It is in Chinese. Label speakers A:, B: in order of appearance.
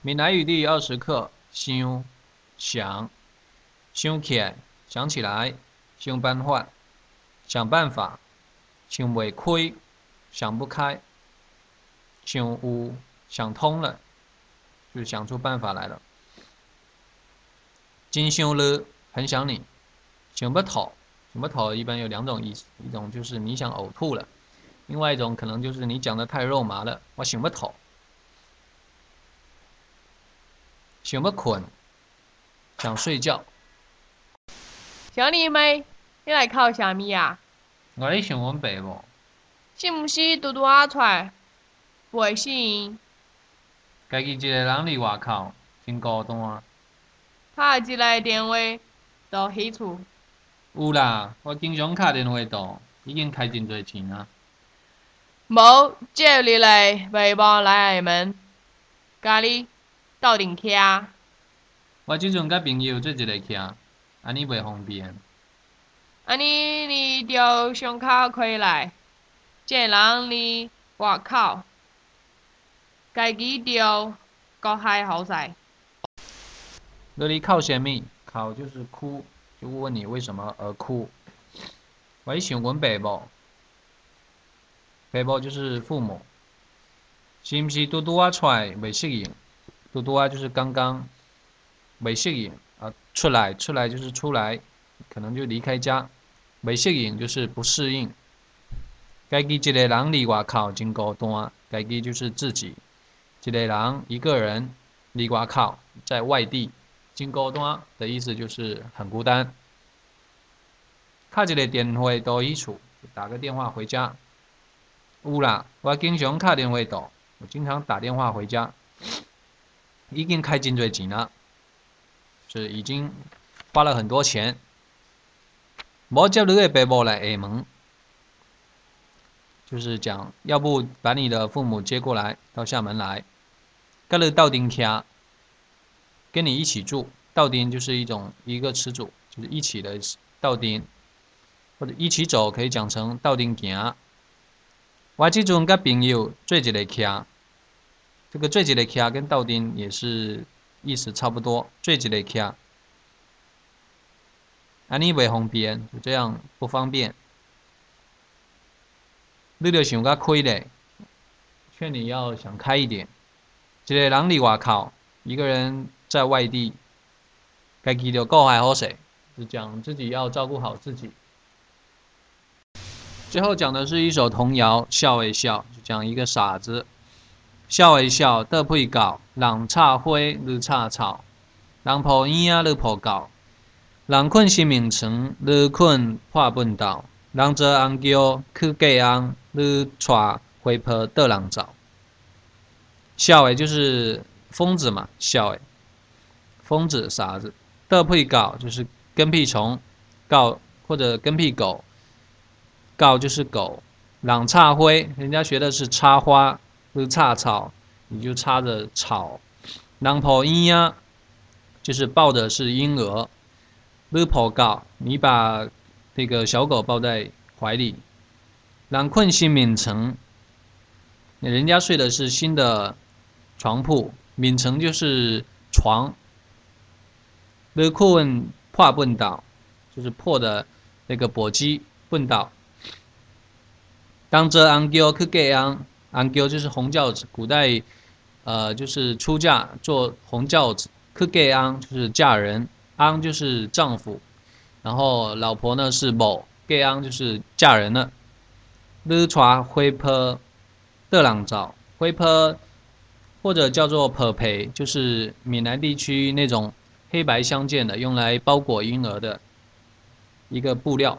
A: 闽南语第二十课，想，想，想起来，想起来，想办法，想办法，想未开，想不开，想有，想通了，就想出办法来了。真想了，很想你，想不透，想不透一般有两种意思，一种就是你想呕吐了，另外一种可能就是你讲的太肉麻了，我想不透。想要困，想睡觉。
B: 小李妹，你来考啥物啊？
A: 我咧想阮爸无。
B: 是毋是拄拄仔出来？袂适应。
A: 家己一个人伫外口，真孤单。
B: 拍一个电话到彼厝。
A: 有啦，我经常敲电话到，已经开真侪钱啊。
B: 无接你来微博来厦门，家己。斗阵徛。
A: 我即阵甲朋友做一个徛，安尼袂方便。
B: 安尼你着上口开来，即个人哩外口，家己着国海好势。
A: 那你哭啥物？哭就是哭，就问你为什么而哭。我想阮爸母，爸母就是父母，是毋是拄拄啊出来袂适应？多多啊，就是刚刚没适应啊，出来出来就是出来，可能就离开家，没适应就是不适应。该己一个人离外口真孤单，该己就是自己一个人一个人离外口在外地真孤单的意思就是很孤单。卡一个电话到伊厝，打个电话回家。有啦，我经常卡电话到，我经常打电话回家。已经开真多钱了，是已经花了很多钱。无接你个爸母来厦门，就是讲，要不把你的父母接过来到厦门来，跟你到丁家，跟你一起住。到丁就是一种一个词组，就是一起的到丁，或者一起走可以讲成到丁行。我这种跟朋友做一个徛。这个最吉的 K 跟倒丁也是意思差不多，最吉的 K，安尼袂方便，就这样不方便。你着想较开咧，劝你要想开一点。一个人伫外口，一个人在外地，该记得顾还好势，就讲自己要照顾好自己。最后讲的是一首童谣，笑一笑，就讲一个傻子。笑一笑，得配狗；人插花，你插草；人抱婴儿，你抱狗；人困新眠床，你困破粪斗；人做红桥去嫁翁，你带花婆倒人走。笑诶，就是疯子嘛，笑诶，疯子傻子。得配狗就是跟屁虫，狗或者跟屁狗，狗就是狗。人插花，人家学的是插花。是插草，你就插着草。狼抱婴儿，就是抱的是婴儿。你抱狗，你把那个小狗抱在怀里。狼困新眠床，人家睡的是新的床铺，眠床就是床。你困破笨倒，就是破的那个簸箕笨倒。当着安叫去嫁安。A n g e l 就是红轿子，古代，呃，就是出嫁坐红轿子，kui ang 就是嫁人，ang 就是丈夫，然后老婆呢是某 g e a n 就是嫁人了 l u c h a h u i p e r d e l a n g z a o h u i p e r 或者叫做 p e r p e 就是闽南地区那种黑白相间的，用来包裹婴儿的一个布料。